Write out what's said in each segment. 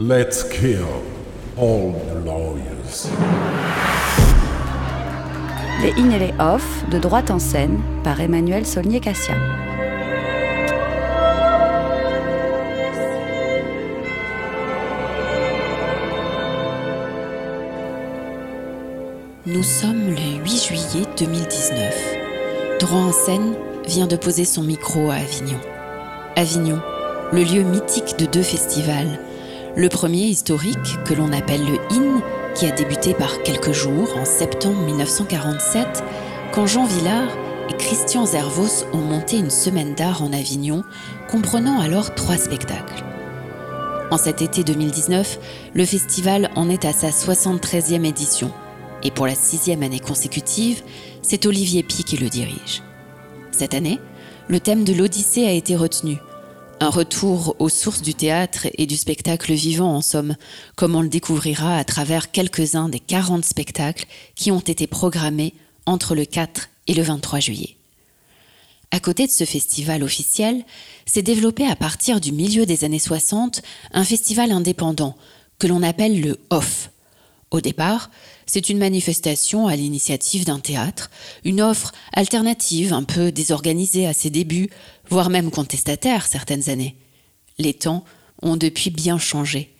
Let's kill all the lawyers. Les in et les off de droite en scène par Emmanuel Saulnier-Cassia. Nous sommes le 8 juillet 2019. Droit en scène vient de poser son micro à Avignon. Avignon, le lieu mythique de deux festivals. Le premier historique, que l'on appelle le IN, qui a débuté par quelques jours en septembre 1947, quand Jean Villard et Christian Zervos ont monté une semaine d'art en Avignon, comprenant alors trois spectacles. En cet été 2019, le festival en est à sa 73e édition. Et pour la sixième année consécutive, c'est Olivier Pi qui le dirige. Cette année, le thème de l'Odyssée a été retenu. Un retour aux sources du théâtre et du spectacle vivant, en somme, comme on le découvrira à travers quelques-uns des 40 spectacles qui ont été programmés entre le 4 et le 23 juillet. À côté de ce festival officiel, s'est développé à partir du milieu des années 60 un festival indépendant que l'on appelle le OFF, au départ, c'est une manifestation à l'initiative d'un théâtre, une offre alternative un peu désorganisée à ses débuts, voire même contestataire certaines années. Les temps ont depuis bien changé.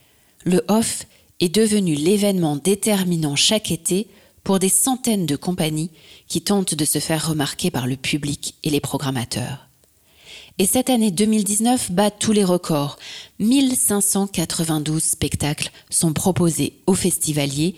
Le off est devenu l'événement déterminant chaque été pour des centaines de compagnies qui tentent de se faire remarquer par le public et les programmateurs. Et cette année 2019 bat tous les records. 1592 spectacles sont proposés aux festivaliers,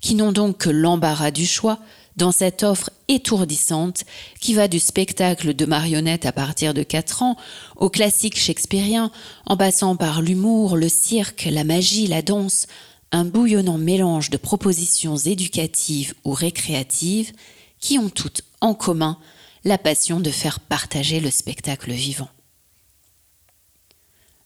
qui n'ont donc que l'embarras du choix dans cette offre étourdissante qui va du spectacle de marionnettes à partir de 4 ans au classique shakespearien, en passant par l'humour, le cirque, la magie, la danse, un bouillonnant mélange de propositions éducatives ou récréatives qui ont toutes en commun la passion de faire partager le spectacle vivant.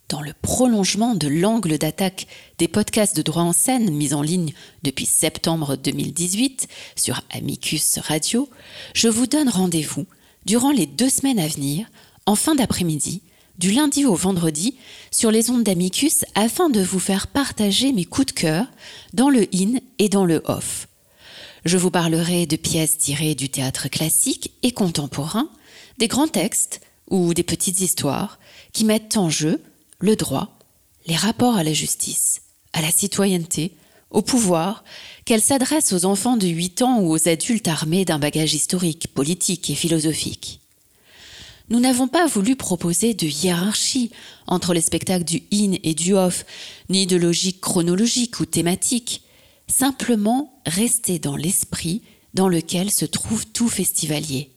Dans le prolongement de l'angle d'attaque des podcasts de droit en scène mis en ligne depuis septembre 2018 sur Amicus Radio, je vous donne rendez-vous durant les deux semaines à venir, en fin d'après-midi, du lundi au vendredi, sur les ondes d'Amicus afin de vous faire partager mes coups de cœur dans le in et dans le off. Je vous parlerai de pièces tirées du théâtre classique et contemporain, des grands textes ou des petites histoires qui mettent en jeu le droit, les rapports à la justice, à la citoyenneté, au pouvoir, qu'elles s'adressent aux enfants de 8 ans ou aux adultes armés d'un bagage historique, politique et philosophique. Nous n'avons pas voulu proposer de hiérarchie entre les spectacles du in et du off, ni de logique chronologique ou thématique, simplement rester dans l'esprit dans lequel se trouve tout festivalier.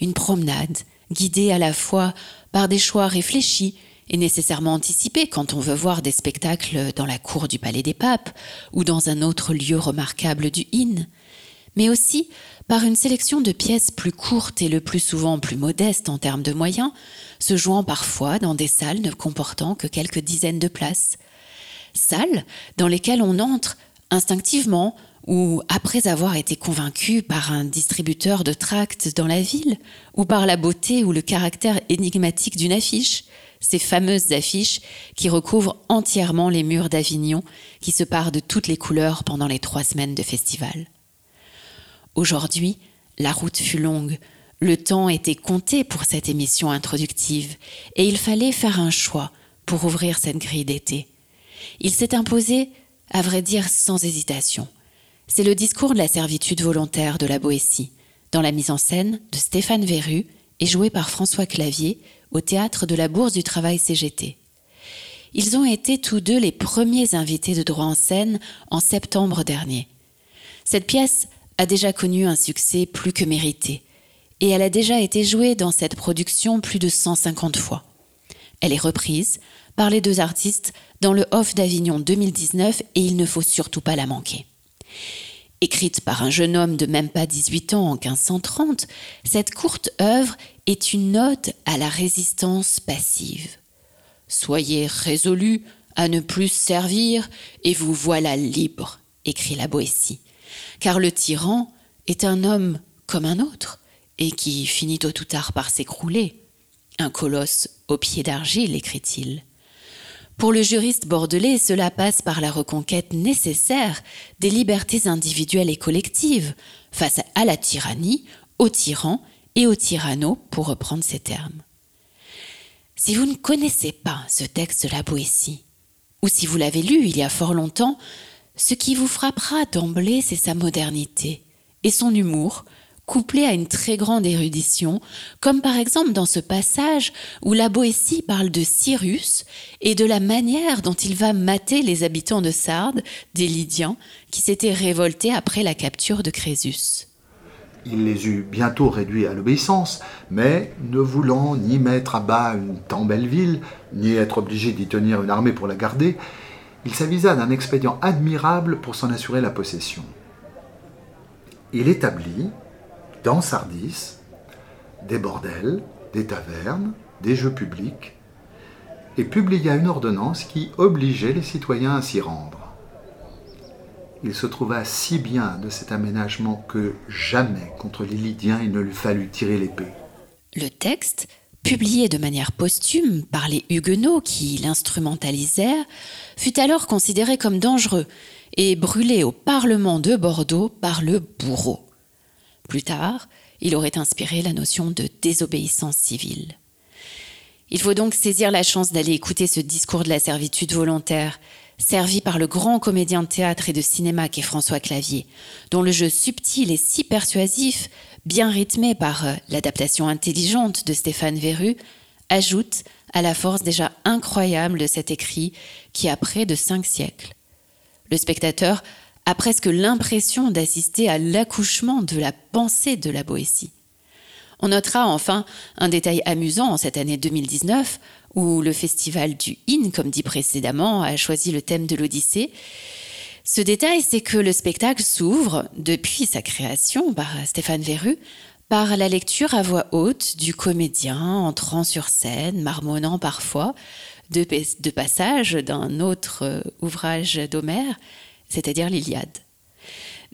Une promenade, guidée à la fois par des choix réfléchis et nécessairement anticipés quand on veut voir des spectacles dans la cour du Palais des Papes ou dans un autre lieu remarquable du Inn, mais aussi par une sélection de pièces plus courtes et le plus souvent plus modestes en termes de moyens, se jouant parfois dans des salles ne comportant que quelques dizaines de places. Salles dans lesquelles on entre instinctivement ou après avoir été convaincu par un distributeur de tracts dans la ville, ou par la beauté ou le caractère énigmatique d'une affiche, ces fameuses affiches qui recouvrent entièrement les murs d'Avignon, qui se parent de toutes les couleurs pendant les trois semaines de festival. Aujourd'hui, la route fut longue, le temps était compté pour cette émission introductive, et il fallait faire un choix pour ouvrir cette grille d'été. Il s'est imposé à vrai dire sans hésitation. C'est le discours de la servitude volontaire de la Boétie, dans la mise en scène de Stéphane Verru et joué par François Clavier au théâtre de la Bourse du Travail CGT. Ils ont été tous deux les premiers invités de droit en scène en septembre dernier. Cette pièce a déjà connu un succès plus que mérité, et elle a déjà été jouée dans cette production plus de 150 fois. Elle est reprise par les deux artistes dans le Off d'Avignon 2019 et il ne faut surtout pas la manquer. Écrite par un jeune homme de même pas 18 ans en 1530, cette courte œuvre est une note à la résistance passive. Soyez résolus à ne plus servir et vous voilà libre, écrit la Boétie, car le tyran est un homme comme un autre et qui finit tôt ou tard par s'écrouler. Un colosse au pied d'argile, écrit-il. Pour le juriste bordelais, cela passe par la reconquête nécessaire des libertés individuelles et collectives face à la tyrannie, aux tyrans et aux tyrannos, pour reprendre ces termes. Si vous ne connaissez pas ce texte de la Boétie, ou si vous l'avez lu il y a fort longtemps, ce qui vous frappera d'emblée, c'est sa modernité et son humour, couplé à une très grande érudition, comme par exemple dans ce passage où la Boétie parle de Cyrus et de la manière dont il va mater les habitants de Sardes, des Lydiens, qui s'étaient révoltés après la capture de Crésus. Il les eut bientôt réduits à l'obéissance, mais ne voulant ni mettre à bas une tant belle ville, ni être obligé d'y tenir une armée pour la garder, il s'avisa d'un expédient admirable pour s'en assurer la possession. Il établit, dans Sardis, des bordels, des tavernes, des jeux publics, et publia une ordonnance qui obligeait les citoyens à s'y rendre. Il se trouva si bien de cet aménagement que jamais contre les Lydiens il ne lui fallut tirer l'épée. Le texte, publié de manière posthume par les Huguenots qui l'instrumentalisèrent, fut alors considéré comme dangereux et brûlé au Parlement de Bordeaux par le bourreau. Plus tard, il aurait inspiré la notion de désobéissance civile. Il faut donc saisir la chance d'aller écouter ce discours de la servitude volontaire, servi par le grand comédien de théâtre et de cinéma qu'est François Clavier, dont le jeu subtil et si persuasif, bien rythmé par euh, l'adaptation intelligente de Stéphane Verru, ajoute à la force déjà incroyable de cet écrit qui a près de cinq siècles. Le spectateur a presque l'impression d'assister à l'accouchement de la pensée de la Boétie. On notera enfin un détail amusant en cette année 2019 où le festival du IN, comme dit précédemment, a choisi le thème de l'Odyssée. Ce détail, c'est que le spectacle s'ouvre, depuis sa création par Stéphane Verru, par la lecture à voix haute du comédien entrant sur scène, marmonnant parfois, de, de passage d'un autre euh, ouvrage d'Homère, c'est-à-dire l'Iliade.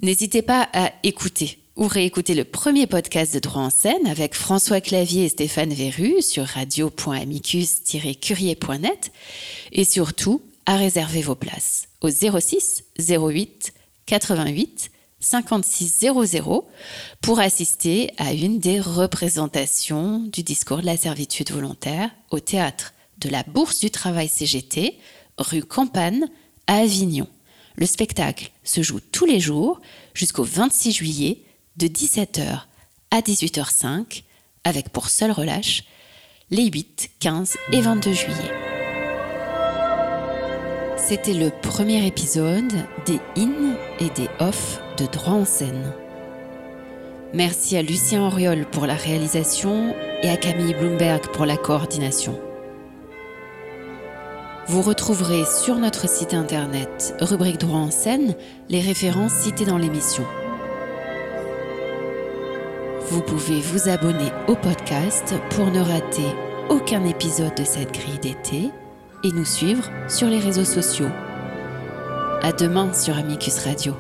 N'hésitez pas à écouter ou réécouter le premier podcast de droit en scène avec François Clavier et Stéphane Verru sur radio.amicus-curier.net et surtout à réserver vos places au 06 08 88 56 00 pour assister à une des représentations du discours de la servitude volontaire au théâtre de la Bourse du Travail CGT, rue Campagne, à Avignon. Le spectacle se joue tous les jours jusqu'au 26 juillet de 17h à 18h05 avec pour seul relâche les 8, 15 et 22 juillet. C'était le premier épisode des in et des off de droit en scène. Merci à Lucien Auriol pour la réalisation et à Camille Bloomberg pour la coordination. Vous retrouverez sur notre site internet, rubrique droit en scène, les références citées dans l'émission. Vous pouvez vous abonner au podcast pour ne rater aucun épisode de cette grille d'été et nous suivre sur les réseaux sociaux. À demain sur Amicus Radio.